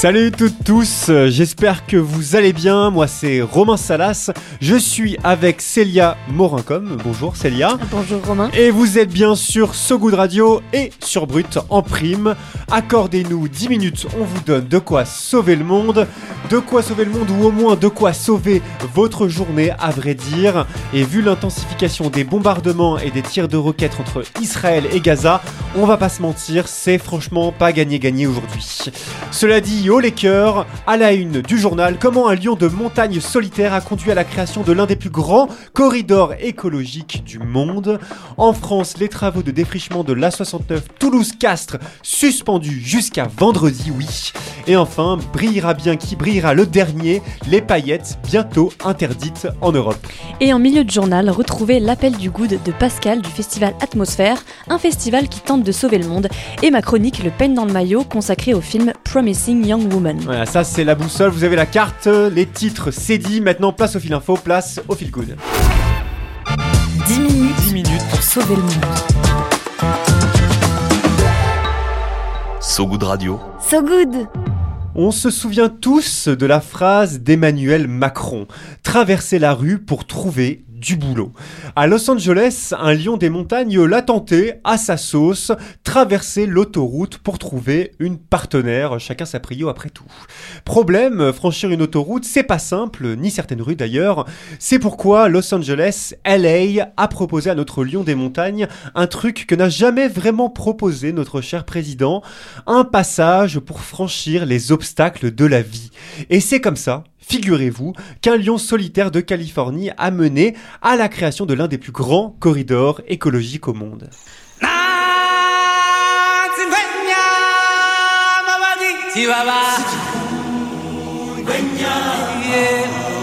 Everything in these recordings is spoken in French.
Salut toutes tous, euh, j'espère que vous allez bien. Moi c'est Romain Salas, je suis avec Célia Morincom. Bonjour Célia. Bonjour Romain. Et vous êtes bien sur So Good Radio et sur Brut en prime. Accordez-nous 10 minutes, on vous donne de quoi sauver le monde. De quoi sauver le monde ou au moins de quoi sauver votre journée à vrai dire. Et vu l'intensification des bombardements et des tirs de roquettes entre Israël et Gaza, on va pas se mentir, c'est franchement pas gagné-gagné aujourd'hui. Cela dit, haut les cœurs, à la une du journal, comment un lion de montagne solitaire a conduit à la création de l'un des plus grands corridors écologiques du monde. En France, les travaux de défrichement de l'A69 Toulouse-Castres suspendus jusqu'à vendredi, oui. Et enfin, brillera bien qui brillera le dernier, les paillettes bientôt interdites en Europe. Et en milieu de journal, retrouvez l'appel du good de Pascal du festival Atmosphère, un festival qui tente de sauver le monde, et ma chronique Le peigne dans le maillot consacrée au film Promising Young Woman. Voilà, ça c'est la boussole, vous avez la carte, les titres, c'est dit. Maintenant, place au fil info, place au fil good. 10 minutes, 10 minutes pour sauver le monde. So Good Radio. So Good On se souvient tous de la phrase d'Emmanuel Macron Traverser la rue pour trouver du boulot. À Los Angeles, un lion des montagnes l'a tenté à sa sauce, traverser l'autoroute pour trouver une partenaire, chacun sa prio après tout. Problème, franchir une autoroute, c'est pas simple, ni certaines rues d'ailleurs. C'est pourquoi Los Angeles, LA, a proposé à notre lion des montagnes un truc que n'a jamais vraiment proposé notre cher président, un passage pour franchir les obstacles de la vie. Et c'est comme ça, figurez-vous, qu'un lion solitaire de Californie a mené à la création de l'un des plus grands corridors écologiques au monde.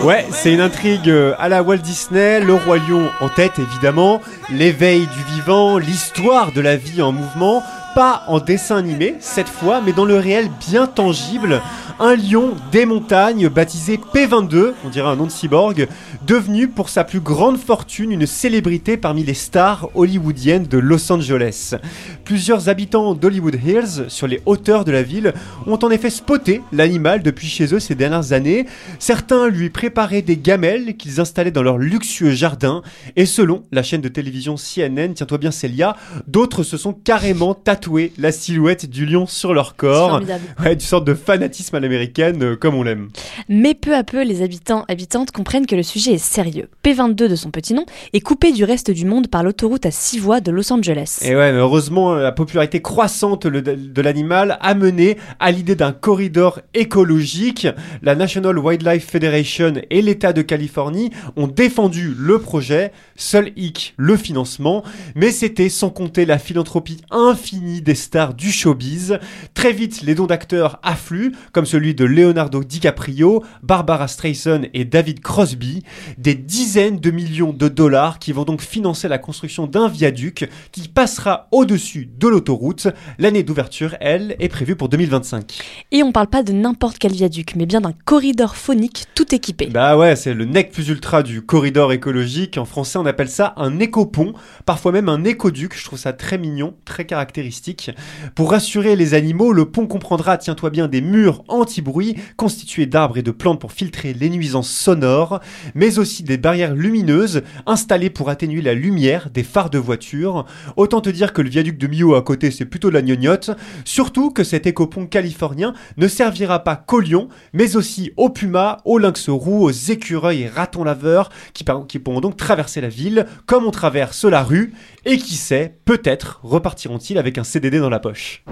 Ouais, c'est une intrigue euh, à la Walt Disney, le roi lion en tête évidemment, l'éveil du vivant, l'histoire de la vie en mouvement, pas en dessin animé cette fois, mais dans le réel bien tangible, un lion des montagnes baptisé P22, on dirait un nom de cyborg, devenu pour sa plus grande fortune une célébrité parmi les stars hollywoodiennes de Los Angeles. Plusieurs habitants d'Hollywood Hills, sur les hauteurs de la ville, ont en effet spoté l'animal depuis chez eux ces dernières années. Certains lui préparaient des gamelles qu'ils installaient dans leur luxueux jardin, et selon la chaîne de télévision CNN, tiens-toi bien Célia, d'autres se sont carrément tatoués la silhouette du lion sur leur corps. Formidable. Ouais, du sorte de fanatisme à l'américaine, euh, comme on l'aime. Mais peu à peu, les habitants habitantes comprennent que le sujet est sérieux. P22 de son petit nom est coupé du reste du monde par l'autoroute à 6 voies de Los Angeles. Et ouais, mais heureusement, la popularité croissante de l'animal a mené à l'idée d'un corridor écologique. La National Wildlife Federation et l'État de Californie ont défendu le projet, seul hic, le financement, mais c'était sans compter la philanthropie infinie des stars du showbiz. Très vite, les dons d'acteurs affluent, comme celui de Leonardo DiCaprio, Barbara Streisand et David Crosby, des dizaines de millions de dollars qui vont donc financer la construction d'un viaduc qui passera au-dessus de l'autoroute. L'année d'ouverture, elle, est prévue pour 2025. Et on parle pas de n'importe quel viaduc, mais bien d'un corridor phonique tout équipé. Bah ouais, c'est le nec plus ultra du corridor écologique. En français, on appelle ça un écopont, parfois même un écoduc. Je trouve ça très mignon, très caractéristique. Pour rassurer les animaux, le pont comprendra, tiens-toi bien, des murs anti-bruit constituées d'arbres et de plantes pour filtrer les nuisances sonores, mais aussi des barrières lumineuses installées pour atténuer la lumière des phares de voiture. Autant te dire que le viaduc de Millau à côté c'est plutôt de la gnognotte, surtout que cet écopont californien ne servira pas qu'aux lions, mais aussi aux pumas, aux lynx roux, aux écureuils et ratons laveurs qui pourront donc traverser la ville comme on traverse la rue, et qui sait, peut-être repartiront-ils avec un CDD dans la poche.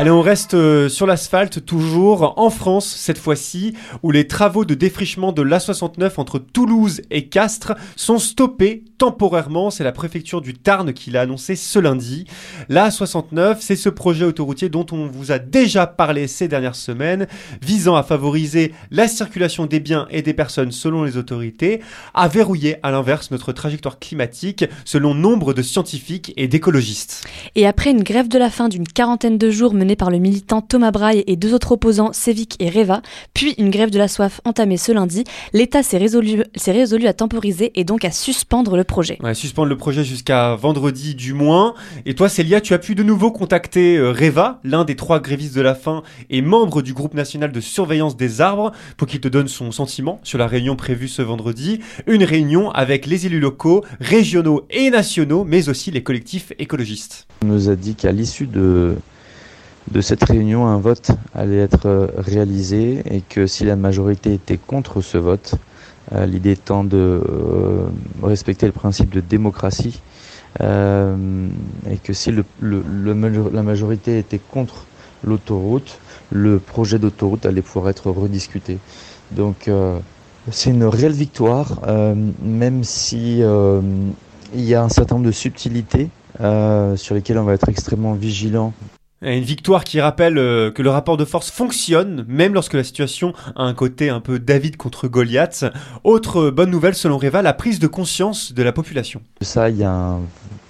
Allez, on reste euh, sur l'asphalte, toujours en France cette fois-ci, où les travaux de défrichement de l'A69 entre Toulouse et Castres sont stoppés temporairement. C'est la préfecture du Tarn qui l'a annoncé ce lundi. L'A69, c'est ce projet autoroutier dont on vous a déjà parlé ces dernières semaines, visant à favoriser la circulation des biens et des personnes selon les autorités, à verrouiller à l'inverse notre trajectoire climatique selon nombre de scientifiques et d'écologistes. Et après une grève de la faim d'une quarantaine de jours menée par le militant Thomas Braille et deux autres opposants, Sévic et Reva, puis une grève de la soif entamée ce lundi, l'État s'est résolu, résolu à temporiser et donc à suspendre le projet. Ouais, suspendre le projet jusqu'à vendredi du moins. Et toi, Célia, tu as pu de nouveau contacter euh, Reva, l'un des trois grévistes de la faim et membre du groupe national de surveillance des arbres, pour qu'il te donne son sentiment sur la réunion prévue ce vendredi. Une réunion avec les élus locaux, régionaux et nationaux, mais aussi les collectifs écologistes. On nous a dit qu'à l'issue de de cette réunion, un vote allait être euh, réalisé et que si la majorité était contre ce vote, euh, l'idée étant de euh, respecter le principe de démocratie, et que si la majorité était contre l'autoroute, le projet d'autoroute allait pouvoir être rediscuté. Donc c'est une réelle victoire, même si il y a un certain nombre de subtilités sur lesquelles on va être extrêmement vigilant une victoire qui rappelle euh, que le rapport de force fonctionne, même lorsque la situation a un côté un peu David contre Goliath. Autre bonne nouvelle selon Reva, la prise de conscience de la population. Ça, il y a un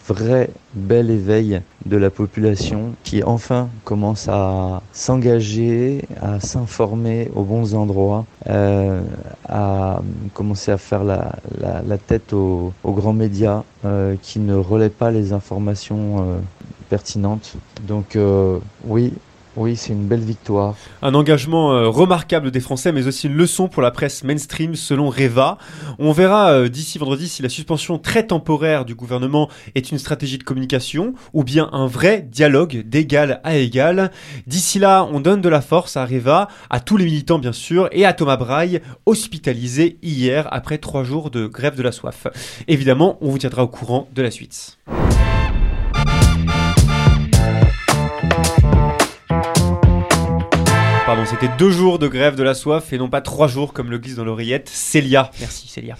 vrai bel éveil de la population qui enfin commence à s'engager, à s'informer aux bons endroits, euh, à commencer à faire la, tête aux, grands médias euh, qui ne relaient pas les informations pertinente. Donc euh, oui, oui, c'est une belle victoire. Un engagement euh, remarquable des Français, mais aussi une leçon pour la presse mainstream, selon Reva. On verra euh, d'ici vendredi si la suspension très temporaire du gouvernement est une stratégie de communication ou bien un vrai dialogue d'égal à égal. D'ici là, on donne de la force à Reva, à tous les militants bien sûr, et à Thomas Braille, hospitalisé hier après trois jours de grève de la soif. Évidemment, on vous tiendra au courant de la suite. Pardon, c'était deux jours de grève de la soif et non pas trois jours comme le glisse dans l'oreillette. Célia, merci Célia.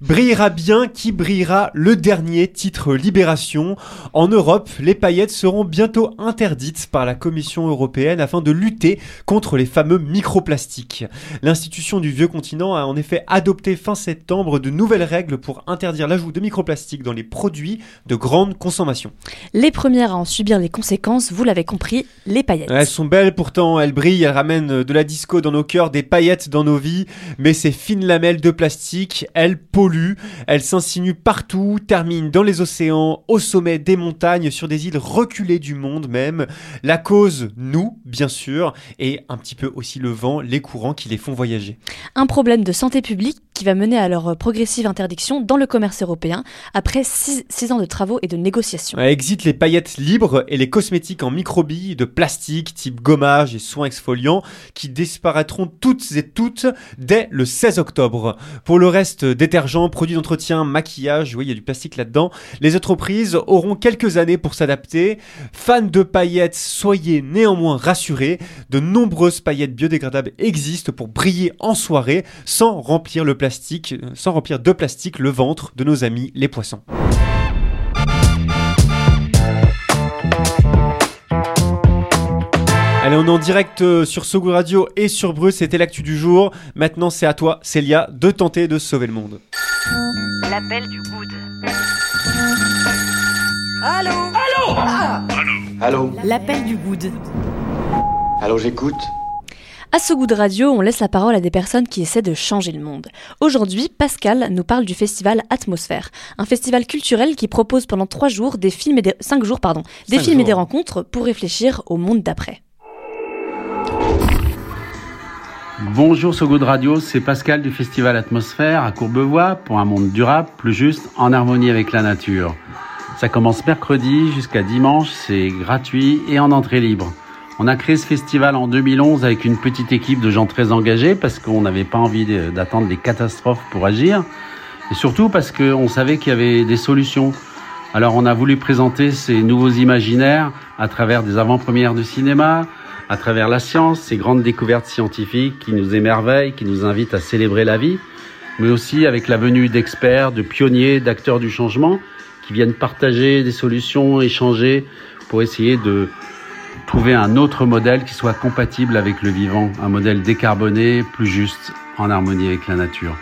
Brillera bien qui brillera le dernier titre Libération. En Europe, les paillettes seront bientôt interdites par la Commission européenne afin de lutter contre les fameux microplastiques. L'institution du vieux continent a en effet adopté fin septembre de nouvelles règles pour interdire l'ajout de microplastiques dans les produits de grande consommation. Les premières à en subir les conséquences, vous l'avez compris, les paillettes. Elles sont belles pourtant, elles brillent, ramène de la disco dans nos cœurs, des paillettes dans nos vies, mais ces fines lamelles de plastique, elles polluent, elles s'insinuent partout, terminent dans les océans, au sommet des montagnes, sur des îles reculées du monde même. La cause, nous, bien sûr, et un petit peu aussi le vent, les courants qui les font voyager. Un problème de santé publique qui va mener à leur progressive interdiction dans le commerce européen après 6 ans de travaux et de négociations. Exit les paillettes libres et les cosmétiques en microbilles de plastique type gommage et soins exfoliants qui disparaîtront toutes et toutes dès le 16 octobre. Pour le reste, détergents, produits d'entretien, maquillage, oui, il y a du plastique là-dedans, les entreprises auront quelques années pour s'adapter. Fans de paillettes, soyez néanmoins rassurés, de nombreuses paillettes biodégradables existent pour briller en soirée sans remplir le plastique plastique, sans remplir de plastique le ventre de nos amis les poissons. Allez, on est en direct euh, sur Sogo Radio et sur Bruce, c'était l'actu du jour. Maintenant, c'est à toi, Célia, de tenter de sauver le monde. L'appel du good. Allô Allô Allô L'appel du good. Allô, j'écoute. À ce goût de radio, on laisse la parole à des personnes qui essaient de changer le monde. Aujourd'hui, Pascal nous parle du festival Atmosphère, un festival culturel qui propose pendant trois jours des films et des cinq jours pardon, des Cinq films et des rencontres pour réfléchir au monde d'après. Bonjour So Good Radio, c'est Pascal du Festival Atmosphère à Courbevoie pour un monde durable, plus juste, en harmonie avec la nature. Ça commence mercredi jusqu'à dimanche, c'est gratuit et en entrée libre. On a créé ce festival en 2011 avec une petite équipe de gens très engagés parce qu'on n'avait pas envie d'attendre les catastrophes pour agir et surtout parce qu'on savait qu'il y avait des solutions. Alors on a voulu présenter ces nouveaux imaginaires à travers des avant-premières de cinéma, à travers la science, ces grandes découvertes scientifiques qui nous émerveillent, qui nous invitent à célébrer la vie, mais aussi avec la venue d'experts, de pionniers, d'acteurs du changement qui viennent partager des solutions, échanger pour essayer de trouver un autre modèle qui soit compatible avec le vivant, un modèle décarboné, plus juste, en harmonie avec la nature.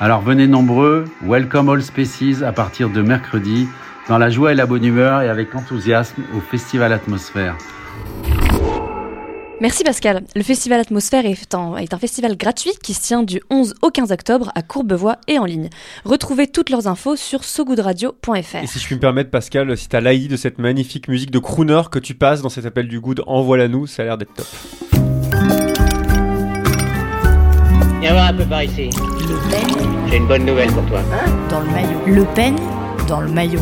Alors venez nombreux, welcome all species à partir de mercredi, dans la joie et la bonne humeur et avec enthousiasme au Festival Atmosphère. Merci Pascal. Le festival Atmosphère est un, est un festival gratuit qui se tient du 11 au 15 octobre à Courbevoie et en ligne. Retrouvez toutes leurs infos sur sogoodradio.fr. Et si je puis me permettre, Pascal, si t'as l'AI de cette magnifique musique de crooner que tu passes dans cet appel du good, envoie-la nous, ça a l'air d'être top. Viens voir un peu par ici. Le Pen J'ai une bonne nouvelle pour toi. dans le maillot. Le Pen dans le maillot.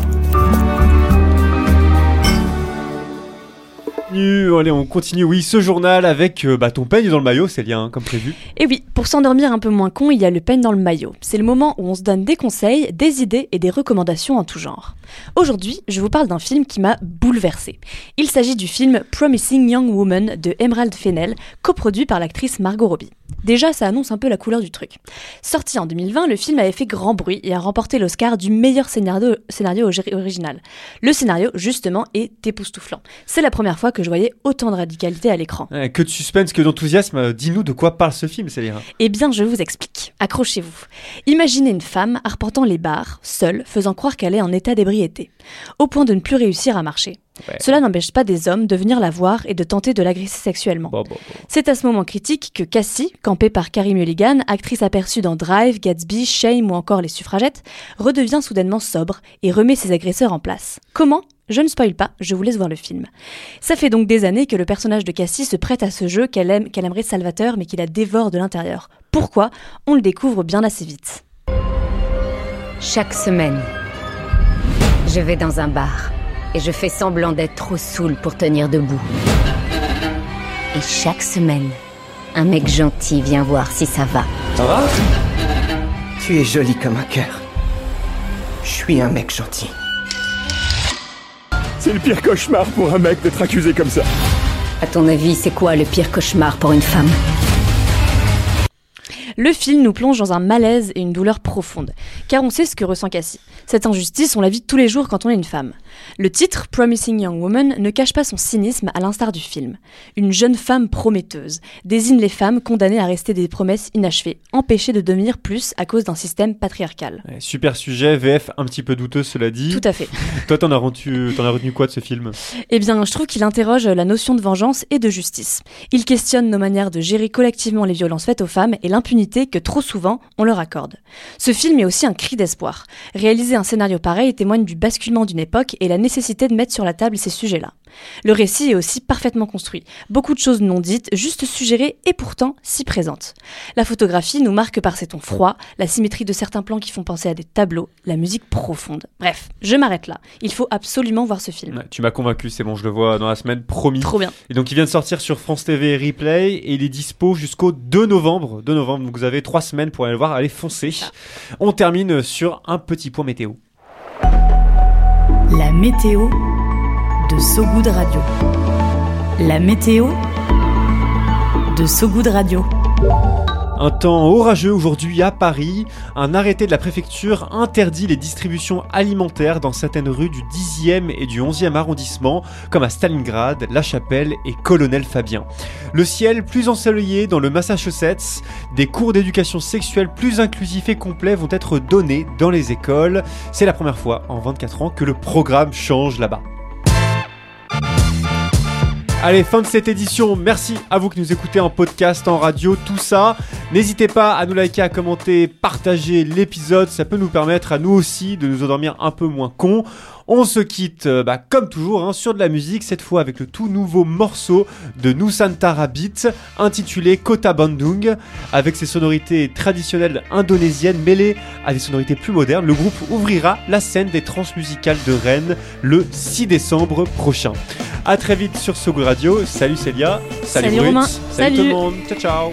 Allez, on continue, oui, ce journal avec euh, bah, ton peigne dans le maillot, c'est lien, comme prévu. Et oui, pour s'endormir un peu moins con, il y a le peigne dans le maillot. C'est le moment où on se donne des conseils, des idées et des recommandations en tout genre. Aujourd'hui, je vous parle d'un film qui m'a bouleversé. Il s'agit du film Promising Young Woman de Emerald Fennell, coproduit par l'actrice Margot Robbie. Déjà, ça annonce un peu la couleur du truc. Sorti en 2020, le film avait fait grand bruit et a remporté l'Oscar du meilleur scénario, scénario ori- original. Le scénario, justement, est époustouflant. C'est la première fois que je voyais autant de radicalité à l'écran. Euh, que de suspense, que d'enthousiasme, euh, dis-nous de quoi parle ce film, Céline. Eh bien, je vous explique. Accrochez-vous. Imaginez une femme arpentant les bars, seule, faisant croire qu'elle est en état d'ébriété, au point de ne plus réussir à marcher. Ouais. Cela n'empêche pas des hommes de venir la voir et de tenter de l'agresser sexuellement. Bon, bon, bon. C'est à ce moment critique que Cassie, campée par Carrie Mulligan, actrice aperçue dans Drive, Gatsby, Shame ou encore Les Suffragettes, redevient soudainement sobre et remet ses agresseurs en place. Comment? Je ne spoil pas, je vous laisse voir le film. Ça fait donc des années que le personnage de Cassie se prête à ce jeu qu'elle aime, qu'elle aimerait salvateur, mais qui la dévore de l'intérieur. Pourquoi? On le découvre bien assez vite. Chaque semaine, je vais dans un bar et je fais semblant d'être trop saoul pour tenir debout. Et chaque semaine, un mec gentil vient voir si ça va. Ça va? Tu es jolie comme un cœur. Je suis un mec gentil. C'est le pire cauchemar pour un mec d'être accusé comme ça. À ton avis, c'est quoi le pire cauchemar pour une femme? Le film nous plonge dans un malaise et une douleur profonde, car on sait ce que ressent Cassie. Cette injustice, on la vit tous les jours quand on est une femme. Le titre, Promising Young Woman, ne cache pas son cynisme à l'instar du film. Une jeune femme prometteuse désigne les femmes condamnées à rester des promesses inachevées, empêchées de devenir plus à cause d'un système patriarcal. Ouais, super sujet, VF un petit peu douteux, cela dit. Tout à fait. Toi, t'en as, retenu- t'en as retenu quoi de ce film? Eh bien, je trouve qu'il interroge la notion de vengeance et de justice. Il questionne nos manières de gérer collectivement les violences faites aux femmes et l'impunité que trop souvent on leur accorde. Ce film est aussi un cri d'espoir. Réaliser un scénario pareil témoigne du basculement d'une époque et la nécessité de mettre sur la table ces sujets-là. Le récit est aussi parfaitement construit. Beaucoup de choses non dites, juste suggérées et pourtant si présentes. La photographie nous marque par ses tons froids, la symétrie de certains plans qui font penser à des tableaux, la musique profonde. Bref, je m'arrête là. Il faut absolument voir ce film. Ouais, Tu m'as convaincu, c'est bon, je le vois dans la semaine, promis. Trop bien. Et donc il vient de sortir sur France TV Replay et il est dispo jusqu'au 2 novembre. 2 novembre, donc vous avez 3 semaines pour aller le voir, allez foncer. On termine sur un petit point météo. La météo de Sogoud Radio. La météo de Sogoud Radio. Un temps orageux aujourd'hui à Paris. Un arrêté de la préfecture interdit les distributions alimentaires dans certaines rues du 10e et du 11e arrondissement, comme à Stalingrad, La Chapelle et Colonel Fabien. Le ciel plus ensoleillé dans le Massachusetts. Des cours d'éducation sexuelle plus inclusifs et complets vont être donnés dans les écoles. C'est la première fois en 24 ans que le programme change là-bas. Allez, fin de cette édition. Merci à vous qui nous écoutez en podcast, en radio, tout ça. N'hésitez pas à nous liker, à commenter, partager l'épisode. Ça peut nous permettre à nous aussi de nous endormir un peu moins cons. On se quitte, euh, bah, comme toujours, hein, sur de la musique, cette fois avec le tout nouveau morceau de Nusantara Beat, intitulé Kota Bandung, avec ses sonorités traditionnelles indonésiennes mêlées à des sonorités plus modernes. Le groupe ouvrira la scène des transmusicales de Rennes le 6 décembre prochain. A très vite sur Sogo Radio. Salut Célia. Salut Brut. Romain. Salut, Salut. tout le monde. Ciao ciao.